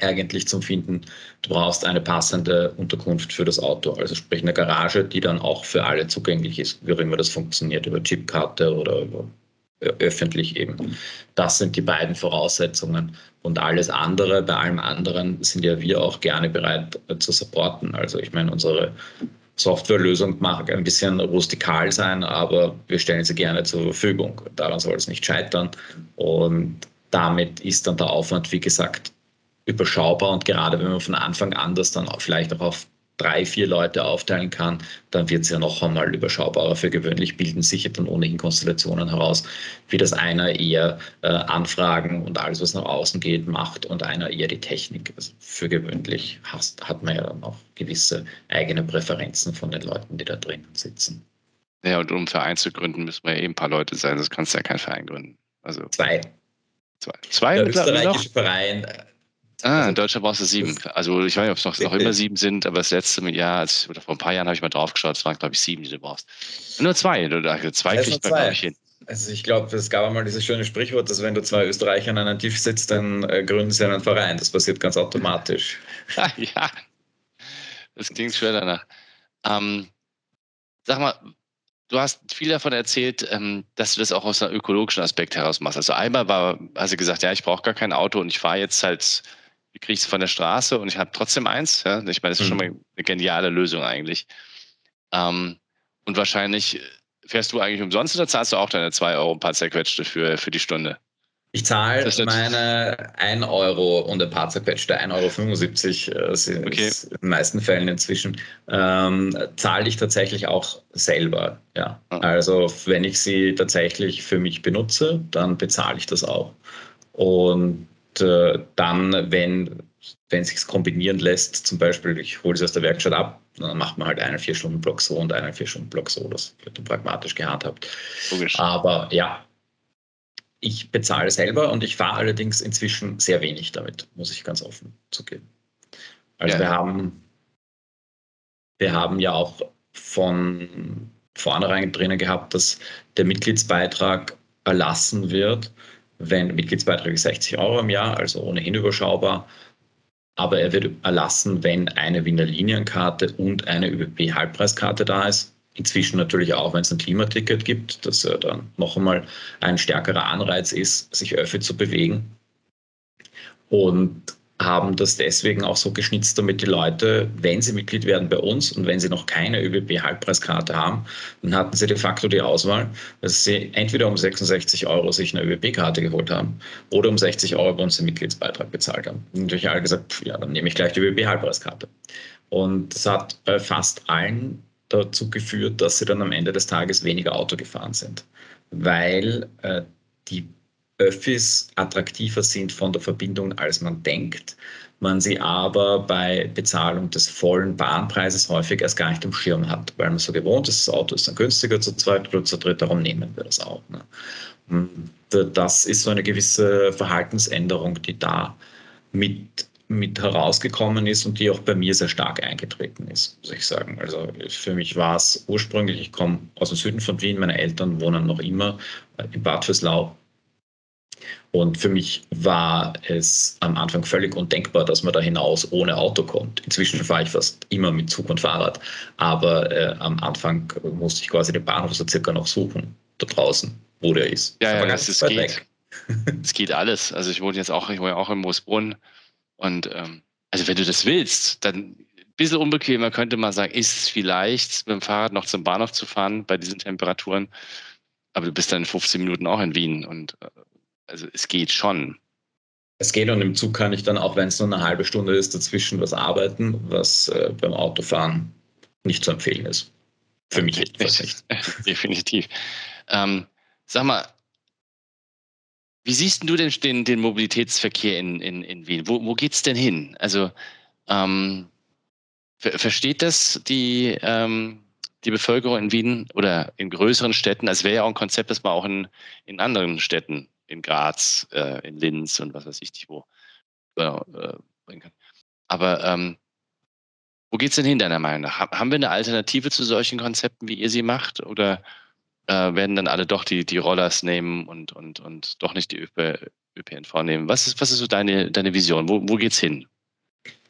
eigentlich zum Finden, du brauchst eine passende Unterkunft für das Auto, also sprich eine Garage, die dann auch für alle zugänglich ist, wie auch immer das funktioniert, über Chipkarte oder über öffentlich eben. Das sind die beiden Voraussetzungen. Und alles andere, bei allem anderen sind ja wir auch gerne bereit äh, zu supporten. Also ich meine, unsere Softwarelösung mag ein bisschen rustikal sein, aber wir stellen sie gerne zur Verfügung. Daran soll es nicht scheitern. Und damit ist dann der Aufwand, wie gesagt, überschaubar und gerade wenn man von Anfang an das dann auch vielleicht auch auf drei, vier Leute aufteilen kann, dann wird es ja noch einmal überschaubarer. Für gewöhnlich bilden sich ja dann ohnehin Konstellationen heraus, wie das einer eher äh, Anfragen und alles, was nach außen geht, macht und einer eher die Technik. Also für gewöhnlich hast, hat man ja dann auch gewisse eigene Präferenzen von den Leuten, die da drinnen sitzen. Ja, und um einen Verein zu gründen, müssen wir ja eben ein paar Leute sein, das kannst du ja kein Verein gründen. Also zwei. Zwei. Zwei Der österreichische Verein Ah, also in Deutschland brauchst du sieben. Also ich weiß nicht, ob es noch, noch immer sieben sind, aber das letzte Jahr, als, oder vor ein paar Jahren habe ich mal drauf geschaut, es waren, glaube ich, sieben, die du brauchst. Nur zwei. Oder zwei kriegt man, glaube ich, hin. Also ich glaube, es gab einmal dieses schöne Sprichwort, dass wenn du zwei Österreicher an einem Tisch sitzt, dann äh, gründen sie einen Verein. Das passiert ganz automatisch. ja, das klingt schwer danach. Ähm, sag mal, du hast viel davon erzählt, ähm, dass du das auch aus einem ökologischen Aspekt heraus machst. Also einmal war, hast du gesagt, ja, ich brauche gar kein Auto und ich fahre jetzt halt wie kriege ich es von der Straße und ich habe trotzdem eins. Ja? Ich meine, das ist mhm. schon mal eine geniale Lösung eigentlich. Ähm, und wahrscheinlich fährst du eigentlich umsonst oder zahlst du auch deine 2 Euro ein paar zerquetschte für, für die Stunde? Ich zahle meine 1 Euro und ein paar zerquetschte, 1,75 Euro äh, sind okay. in den meisten Fällen inzwischen, ähm, zahle ich tatsächlich auch selber. Ja. Ah. Also wenn ich sie tatsächlich für mich benutze, dann bezahle ich das auch. Und äh, dann, wenn wenn es sich kombinieren lässt, zum Beispiel, ich hole es aus der Werkstatt ab, dann macht man halt einen Vier-Stunden-Block so und einen Vier-Stunden-Block so. Das wird dann pragmatisch gehandhabt. Logisch. Aber ja, ich bezahle selber und ich fahre allerdings inzwischen sehr wenig damit, muss ich ganz offen zugeben. Also ja. wir haben wir haben ja auch von vornherein drinnen gehabt, dass der Mitgliedsbeitrag erlassen wird, wenn Mitgliedsbeitrag 60 Euro im Jahr, also ohnehin überschaubar. Aber er wird erlassen, wenn eine Wiener Linienkarte und eine ÖBB-Halbpreiskarte da ist. Inzwischen natürlich auch, wenn es ein Klimaticket gibt, dass er dann noch einmal ein stärkerer Anreiz ist, sich öffi zu bewegen. Und haben das deswegen auch so geschnitzt, damit die Leute, wenn sie Mitglied werden bei uns und wenn sie noch keine ÖBB-Halbpreiskarte haben, dann hatten sie de facto die Auswahl, dass sie entweder um 66 Euro sich eine ÖBB-Karte geholt haben oder um 60 Euro bei uns den Mitgliedsbeitrag bezahlt haben. Und natürlich alle gesagt, ja, dann nehme ich gleich die ÖBB-Halbpreiskarte. Und das hat bei fast allen dazu geführt, dass sie dann am Ende des Tages weniger Auto gefahren sind, weil äh, die Öffis attraktiver sind von der Verbindung, als man denkt, man sie aber bei Bezahlung des vollen Bahnpreises häufig erst gar nicht im Schirm hat, weil man so gewohnt ist, das Auto ist dann günstiger zu zweit oder zu dritt, darum nehmen wir das auch. Ne? Und das ist so eine gewisse Verhaltensänderung, die da mit mit herausgekommen ist und die auch bei mir sehr stark eingetreten ist, muss ich sagen. Also für mich war es ursprünglich, ich komme aus dem Süden von Wien, meine Eltern wohnen noch immer in Bad Fürslau. Und für mich war es am Anfang völlig undenkbar, dass man da hinaus ohne Auto kommt. Inzwischen fahre ich fast immer mit Zug und Fahrrad, aber äh, am Anfang musste ich quasi den Bahnhof so circa noch suchen, da draußen, wo der ist. Ja, ja das, das geht. Es geht alles. Also ich wohne jetzt auch, ich wohne auch in Moosbrunn und ähm, also wenn du das willst, dann ein bisschen unbequemer könnte man sagen, ist es vielleicht mit dem Fahrrad noch zum Bahnhof zu fahren bei diesen Temperaturen. Aber du bist dann in 15 Minuten auch in Wien und äh, also es geht schon. Es geht und im Zug kann ich dann, auch wenn es nur eine halbe Stunde ist, dazwischen was arbeiten, was äh, beim Autofahren nicht zu empfehlen ist. Für mich nicht. Definitiv. Ähm, sag mal, wie siehst du denn den, den Mobilitätsverkehr in, in, in Wien? Wo, wo geht es denn hin? Also ähm, versteht das die, ähm, die Bevölkerung in Wien oder in größeren Städten? Es wäre ja auch ein Konzept, das man auch in, in anderen Städten, in Graz, äh, in Linz und was weiß ich nicht wo, äh, bringen kann. Aber ähm, wo geht es denn hin, deiner Meinung nach? Haben wir eine Alternative zu solchen Konzepten, wie ihr sie macht? Oder äh, werden dann alle doch die, die Rollers nehmen und, und, und doch nicht die ÖP, ÖPNV nehmen. Was ist, was ist so deine, deine Vision? Wo, wo geht's hin?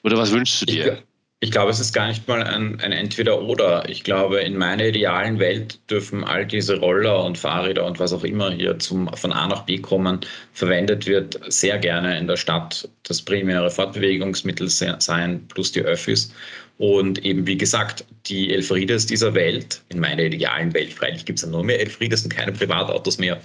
Oder was wünschst du dir? Ich, glaube, es ist gar nicht mal ein, ein Entweder-Oder. Ich glaube, in meiner idealen Welt dürfen all diese Roller und Fahrräder und was auch immer hier zum, von A nach B kommen, verwendet wird, sehr gerne in der Stadt das primäre Fortbewegungsmittel sein, plus die Öffis. Und eben, wie gesagt, die Elfriedes dieser Welt, in meiner idealen Welt, freilich gibt es ja nur mehr Elfriedes und keine Privatautos mehr,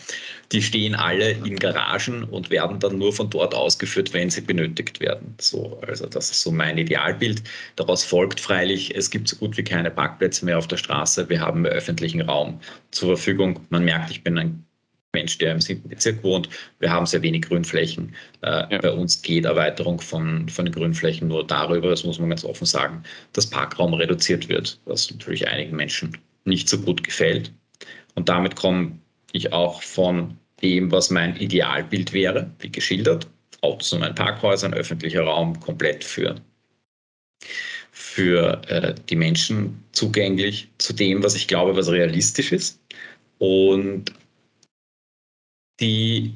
die stehen alle in Garagen und werden dann nur von dort ausgeführt, wenn sie benötigt werden. So, also das ist so mein Idealbild. Daraus folgt freilich, es gibt so gut wie keine Parkplätze mehr auf der Straße. Wir haben öffentlichen Raum zur Verfügung. Man merkt, ich bin ein Mensch, der im siebten Bezirk wohnt. Wir haben sehr wenig Grünflächen. Äh, ja. Bei uns geht Erweiterung von, von den Grünflächen nur darüber, das muss man ganz offen sagen, dass Parkraum reduziert wird, was natürlich einigen Menschen nicht so gut gefällt. Und damit komme ich auch von dem, was mein Idealbild wäre, wie geschildert. Autos und ein Parkhäuser, ein öffentlicher Raum komplett für, für äh, die Menschen zugänglich, zu dem, was ich glaube, was realistisch ist. Und die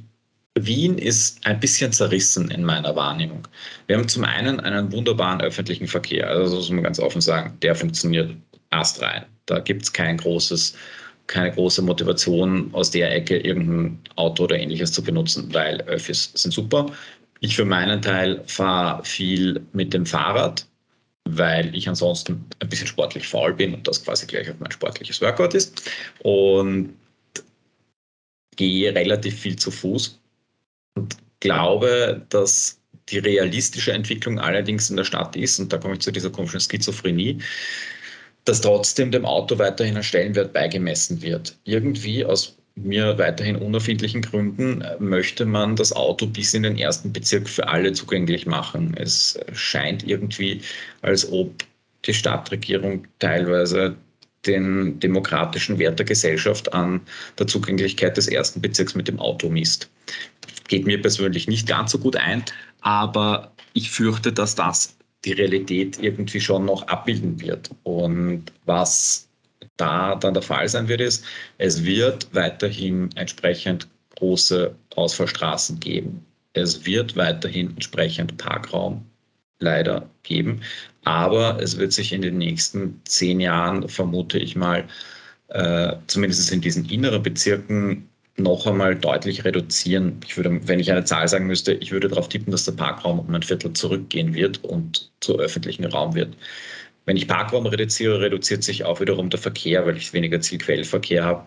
Wien ist ein bisschen zerrissen in meiner Wahrnehmung. Wir haben zum einen einen wunderbaren öffentlichen Verkehr, also das muss man ganz offen sagen, der funktioniert astrein. Da gibt es kein großes, keine große Motivation aus der Ecke, irgendein Auto oder ähnliches zu benutzen, weil Öffis sind super. Ich für meinen Teil fahre viel mit dem Fahrrad, weil ich ansonsten ein bisschen sportlich faul bin und das quasi gleich auf mein sportliches Workout ist. Und gehe relativ viel zu Fuß und glaube, dass die realistische Entwicklung allerdings in der Stadt ist, und da komme ich zu dieser komischen Schizophrenie, dass trotzdem dem Auto weiterhin ein Stellenwert beigemessen wird. Irgendwie aus mir weiterhin unerfindlichen Gründen möchte man das Auto bis in den ersten Bezirk für alle zugänglich machen. Es scheint irgendwie, als ob die Stadtregierung teilweise den demokratischen Wert der Gesellschaft an der Zugänglichkeit des ersten Bezirks mit dem Auto misst. Geht mir persönlich nicht ganz so gut ein, aber ich fürchte, dass das die Realität irgendwie schon noch abbilden wird. Und was da dann der Fall sein wird, ist, es wird weiterhin entsprechend große Ausfallstraßen geben. Es wird weiterhin entsprechend Parkraum leider geben. Aber es wird sich in den nächsten zehn Jahren, vermute ich mal, äh, zumindest in diesen inneren Bezirken noch einmal deutlich reduzieren. Ich würde, wenn ich eine Zahl sagen müsste, ich würde darauf tippen, dass der Parkraum um ein Viertel zurückgehen wird und zu öffentlichen Raum wird. Wenn ich Parkraum reduziere, reduziert sich auch wiederum der Verkehr, weil ich weniger Zielquellverkehr habe.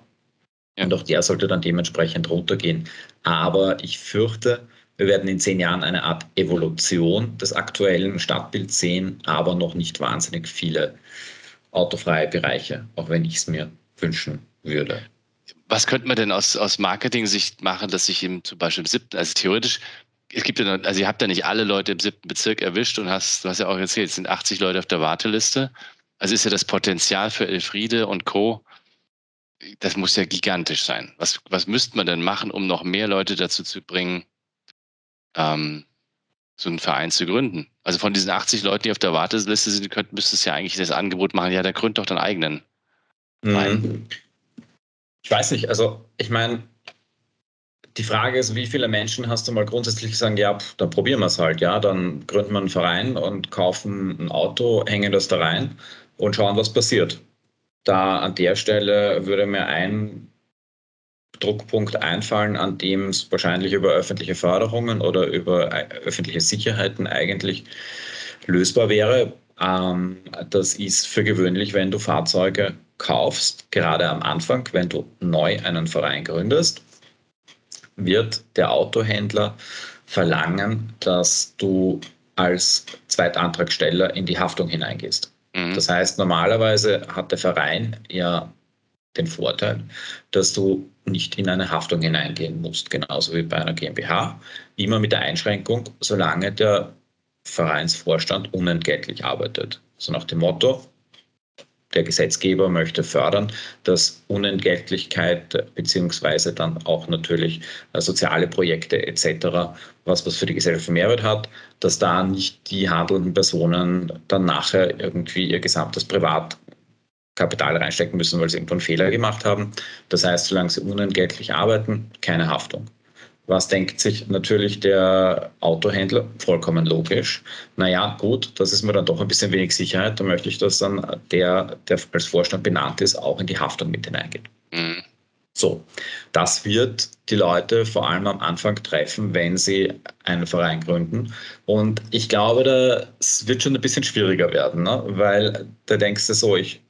Und auch der sollte dann dementsprechend runtergehen. Aber ich fürchte, wir werden in zehn Jahren eine Art Evolution des aktuellen Stadtbilds sehen, aber noch nicht wahnsinnig viele autofreie Bereiche, auch wenn ich es mir wünschen würde. Was könnte man denn aus, aus Marketing-Sicht machen, dass sich eben zum Beispiel im siebten, also theoretisch, es gibt ja also ihr habt ja nicht alle Leute im siebten Bezirk erwischt und hast, du hast ja auch erzählt, es sind 80 Leute auf der Warteliste. Also ist ja das Potenzial für Elfriede und Co. Das muss ja gigantisch sein. Was, was müsste man denn machen, um noch mehr Leute dazu zu bringen, ähm, so einen Verein zu gründen. Also von diesen 80 Leuten, die auf der Warteliste sind, könnten, müsstest du ja eigentlich das Angebot machen, ja, der gründet doch deinen eigenen. Mhm. Ich weiß nicht, also ich meine, die Frage ist, wie viele Menschen hast du mal grundsätzlich sagen, ja, dann probieren wir es halt, ja, dann gründen wir einen Verein und kaufen ein Auto, hängen das da rein und schauen, was passiert. Da an der Stelle würde mir ein Druckpunkt einfallen, an dem es wahrscheinlich über öffentliche Förderungen oder über äh, öffentliche Sicherheiten eigentlich lösbar wäre. Ähm, das ist für gewöhnlich, wenn du Fahrzeuge kaufst, gerade am Anfang, wenn du neu einen Verein gründest, wird der Autohändler verlangen, dass du als Zweitantragsteller in die Haftung hineingehst. Mhm. Das heißt, normalerweise hat der Verein ja den Vorteil, dass du nicht in eine Haftung hineingehen musst, genauso wie bei einer GmbH. Immer mit der Einschränkung, solange der Vereinsvorstand unentgeltlich arbeitet. So nach dem Motto, der Gesetzgeber möchte fördern, dass Unentgeltlichkeit beziehungsweise dann auch natürlich äh, soziale Projekte etc., was was für die Gesellschaft Mehrwert hat, dass da nicht die handelnden Personen dann nachher irgendwie ihr gesamtes Privatkapital reinstecken müssen, weil sie irgendwann Fehler gemacht haben. Das heißt, solange sie unentgeltlich arbeiten, keine Haftung. Was denkt sich natürlich der Autohändler? Vollkommen logisch. Naja, gut, das ist mir dann doch ein bisschen wenig Sicherheit. Da möchte ich, dass dann der, der als Vorstand benannt ist, auch in die Haftung mit hineingeht. Mhm. So, das wird die Leute vor allem am Anfang treffen, wenn sie einen Verein gründen. Und ich glaube, das wird schon ein bisschen schwieriger werden, ne? weil da denkst du so, ich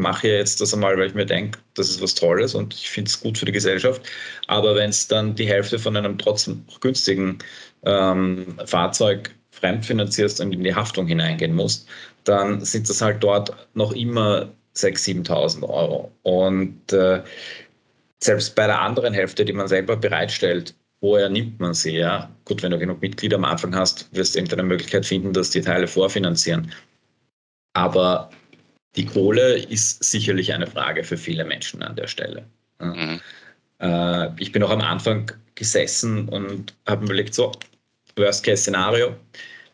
mache ja jetzt das einmal, weil ich mir denke, das ist was Tolles und ich finde es gut für die Gesellschaft. Aber wenn es dann die Hälfte von einem trotzdem günstigen ähm, Fahrzeug fremdfinanzierst und in die Haftung hineingehen musst, dann sind das halt dort noch immer 6.000, 7.000 Euro. Und äh, selbst bei der anderen Hälfte, die man selber bereitstellt, woher nimmt man sie? Ja? Gut, wenn du genug Mitglieder am Anfang hast, wirst du irgendeine Möglichkeit finden, dass die Teile vorfinanzieren. Aber die Kohle ist sicherlich eine Frage für viele Menschen an der Stelle. Mhm. Äh, ich bin auch am Anfang gesessen und habe mir überlegt, so, Worst-Case-Szenario,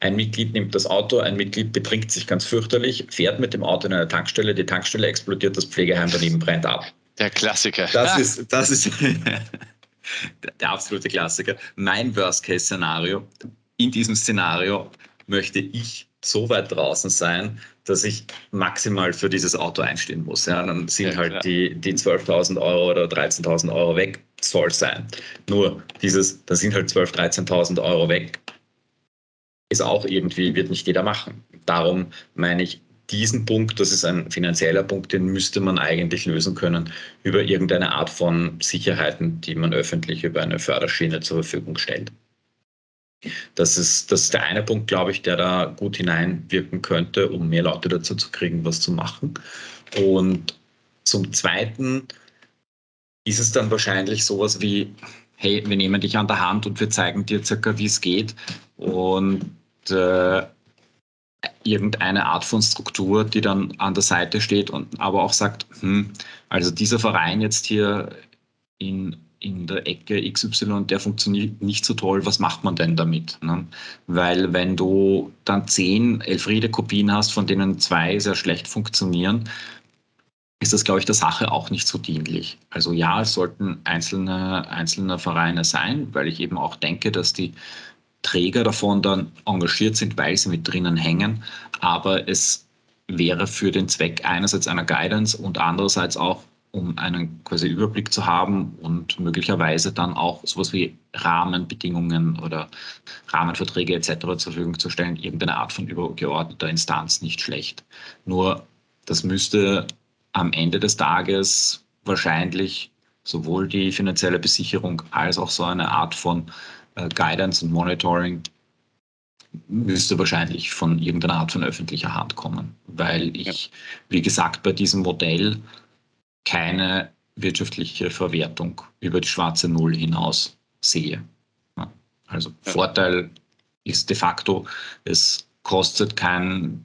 ein Mitglied nimmt das Auto, ein Mitglied betrinkt sich ganz fürchterlich, fährt mit dem Auto in eine Tankstelle, die Tankstelle explodiert, das Pflegeheim daneben brennt ab. Der Klassiker. Das ist, das ist der absolute Klassiker. Mein Worst-Case-Szenario. In diesem Szenario möchte ich so weit draußen sein, dass ich maximal für dieses Auto einstehen muss. Ja, dann sind ja, halt die, die 12.000 Euro oder 13.000 Euro weg, soll sein. Nur dieses, da sind halt 12.000, 13.000 Euro weg, ist auch irgendwie, wird nicht jeder machen. Darum meine ich, diesen Punkt, das ist ein finanzieller Punkt, den müsste man eigentlich lösen können über irgendeine Art von Sicherheiten, die man öffentlich über eine Förderschiene zur Verfügung stellt. Das ist, das ist der eine Punkt, glaube ich, der da gut hineinwirken könnte, um mehr Leute dazu zu kriegen, was zu machen. Und zum Zweiten ist es dann wahrscheinlich sowas wie, hey, wir nehmen dich an der Hand und wir zeigen dir circa, wie es geht. Und äh, irgendeine Art von Struktur, die dann an der Seite steht und aber auch sagt, hm, also dieser Verein jetzt hier in in der Ecke XY, der funktioniert nicht so toll, was macht man denn damit? Ne? Weil wenn du dann zehn Elfriede-Kopien hast, von denen zwei sehr schlecht funktionieren, ist das, glaube ich, der Sache auch nicht so dienlich. Also ja, es sollten einzelne, einzelne Vereine sein, weil ich eben auch denke, dass die Träger davon dann engagiert sind, weil sie mit drinnen hängen. Aber es wäre für den Zweck einerseits einer Guidance und andererseits auch um einen quasi Überblick zu haben und möglicherweise dann auch sowas wie Rahmenbedingungen oder Rahmenverträge etc. zur Verfügung zu stellen, irgendeine Art von übergeordneter Instanz nicht schlecht. Nur das müsste am Ende des Tages wahrscheinlich sowohl die finanzielle Besicherung als auch so eine Art von äh, Guidance und Monitoring müsste wahrscheinlich von irgendeiner Art von öffentlicher Hand kommen, weil ich, wie gesagt, bei diesem Modell keine wirtschaftliche Verwertung über die schwarze Null hinaus sehe. Also ja. Vorteil ist de facto, es kostet kein,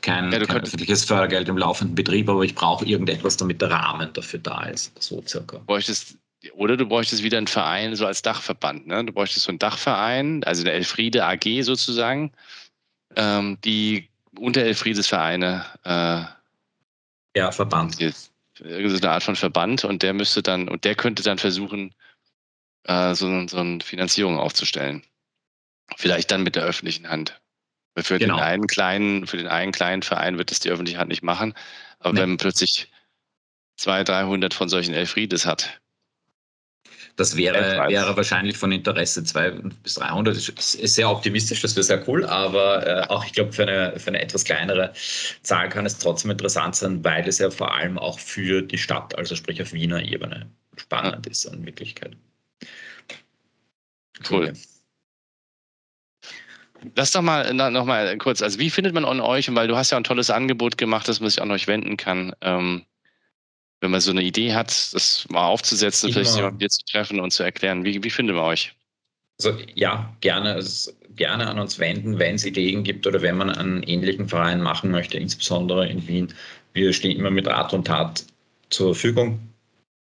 kein, ja, kein öffentliches Fördergeld im laufenden Betrieb, aber ich brauche irgendetwas, damit der Rahmen dafür da ist, so circa. Bräuchtest oder du bräuchtest wieder einen Verein so als Dachverband. Ne? Du bräuchtest so einen Dachverein, also eine Elfriede AG sozusagen, ähm, die unter Elfriedes Vereine. Äh, ja, Verband. Irgendeine Art von Verband und der müsste dann, und der könnte dann versuchen, äh, so, so eine Finanzierung aufzustellen. Vielleicht dann mit der öffentlichen Hand. Für genau. den einen kleinen, für den einen kleinen Verein wird es die öffentliche Hand nicht machen. Aber nee. wenn man plötzlich 200, 300 von solchen Elfriedes hat, das wäre, wäre wahrscheinlich von Interesse 200 bis 300. Das ist sehr optimistisch, das wäre sehr cool, aber äh, auch ich glaube, für eine, für eine etwas kleinere Zahl kann es trotzdem interessant sein, weil es ja vor allem auch für die Stadt, also sprich auf Wiener Ebene, spannend ist in Wirklichkeit. Cool. Lass doch mal noch mal kurz, also wie findet man an euch, weil du hast ja ein tolles Angebot gemacht, das man sich an euch wenden kann. Ähm, wenn man so eine Idee hat, das mal aufzusetzen, Immer. vielleicht jemanden hier zu treffen und zu erklären, wie, wie finden wir euch? Also ja, gerne, also gerne an uns wenden, wenn es Ideen gibt oder wenn man einen ähnlichen Verein machen möchte, insbesondere in Wien. Wir stehen immer mit Rat und Tat zur Verfügung.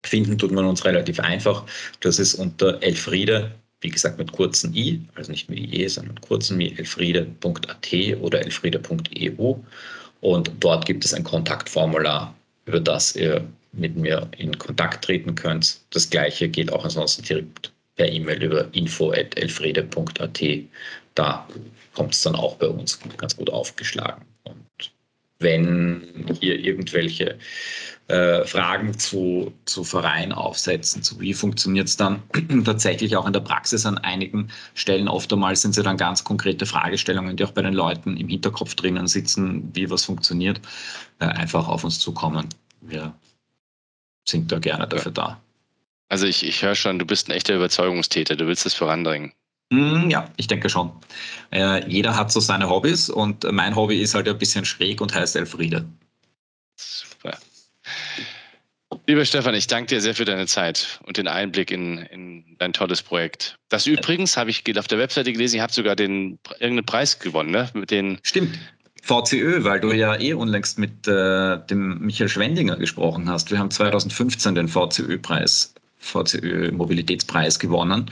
Finden tut man uns relativ einfach. Das ist unter Elfriede, wie gesagt mit kurzen i, also nicht mit ie, sondern mit kurzen i, elfriede.at oder elfriede.eu. Und dort gibt es ein Kontaktformular, über das ihr mit mir in Kontakt treten könnt. Das gleiche geht auch ansonsten direkt per E-Mail über info.elfrede.at. Da kommt es dann auch bei uns ganz gut aufgeschlagen. Und wenn hier irgendwelche äh, Fragen zu, zu Verein aufsetzen, zu wie funktioniert es dann tatsächlich auch in der Praxis an einigen Stellen. Oft einmal sind sie dann ganz konkrete Fragestellungen, die auch bei den Leuten im Hinterkopf drinnen sitzen, wie was funktioniert, äh, einfach auf uns zukommen. Wir sind da gerne dafür da. Also ich, ich höre schon, du bist ein echter Überzeugungstäter, du willst es vorandringen. Mm, ja, ich denke schon. Äh, jeder hat so seine Hobbys und mein Hobby ist halt ein bisschen schräg und heißt Elfriede. Super. Lieber Stefan, ich danke dir sehr für deine Zeit und den Einblick in, in dein tolles Projekt. Das übrigens, habe ich auf der Webseite gelesen, ihr habt sogar den irgendeinen Preis gewonnen, ne? Mit den Stimmt. VCÖ, weil du ja eh unlängst mit äh, dem Michael Schwendinger gesprochen hast. Wir haben 2015 den VCÖ-Preis, VCÖ-Mobilitätspreis gewonnen.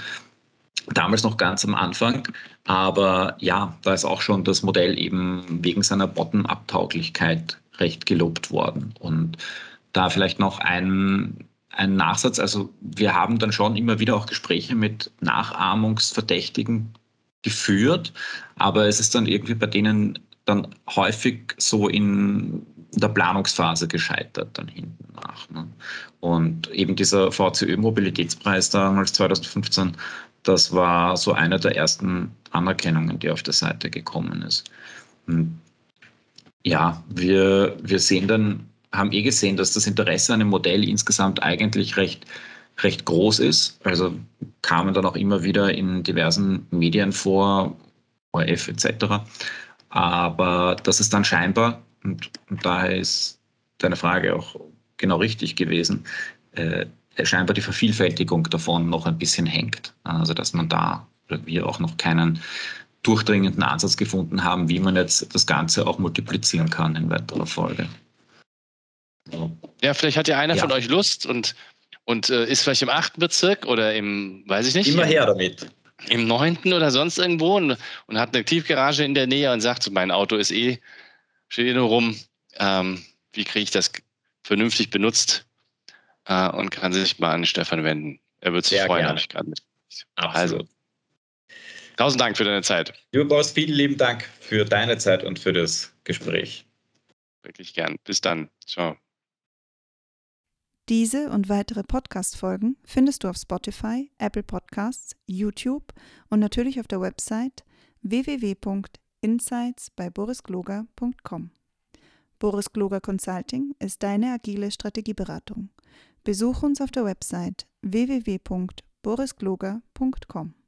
Damals noch ganz am Anfang. Aber ja, da ist auch schon das Modell eben wegen seiner Bottom-up-Tauglichkeit recht gelobt worden. Und da vielleicht noch ein, ein Nachsatz. Also wir haben dann schon immer wieder auch Gespräche mit Nachahmungsverdächtigen geführt, aber es ist dann irgendwie bei denen dann häufig so in der Planungsphase gescheitert dann hinten nach. Ne? Und eben dieser VCÖ-Mobilitätspreis damals 2015, das war so eine der ersten Anerkennungen, die auf der Seite gekommen ist. Und ja, wir, wir sehen dann, haben eh gesehen, dass das Interesse an dem Modell insgesamt eigentlich recht, recht groß ist. Also kamen dann auch immer wieder in diversen Medien vor, ORF etc. Aber das ist dann scheinbar, und, und daher ist deine Frage auch genau richtig gewesen, äh, scheinbar die Vervielfältigung davon noch ein bisschen hängt. Also dass man da oder wir auch noch keinen durchdringenden Ansatz gefunden haben, wie man jetzt das Ganze auch multiplizieren kann in weiterer Folge. Ja, vielleicht hat ja einer ja. von euch Lust und, und äh, ist vielleicht im achten Bezirk oder im, weiß ich nicht. Immer her damit im neunten oder sonst irgendwo und, und, hat eine Tiefgarage in der Nähe und sagt, mein Auto ist eh, steht eh nur rum, ähm, wie kriege ich das vernünftig benutzt äh, und kann sich mal an Stefan wenden. Er wird sich Sehr freuen, habe ich gerade mit. Also, tausend Dank für deine Zeit. Du brauchst vielen lieben Dank für deine Zeit und für das Gespräch. Wirklich gern. Bis dann. Ciao. Diese und weitere Podcast-Folgen findest du auf Spotify, Apple Podcasts, YouTube und natürlich auf der Website www.insights bei borisgloger.com. Boris Gloger Consulting ist deine agile Strategieberatung. Besuch uns auf der Website www.borisgloger.com.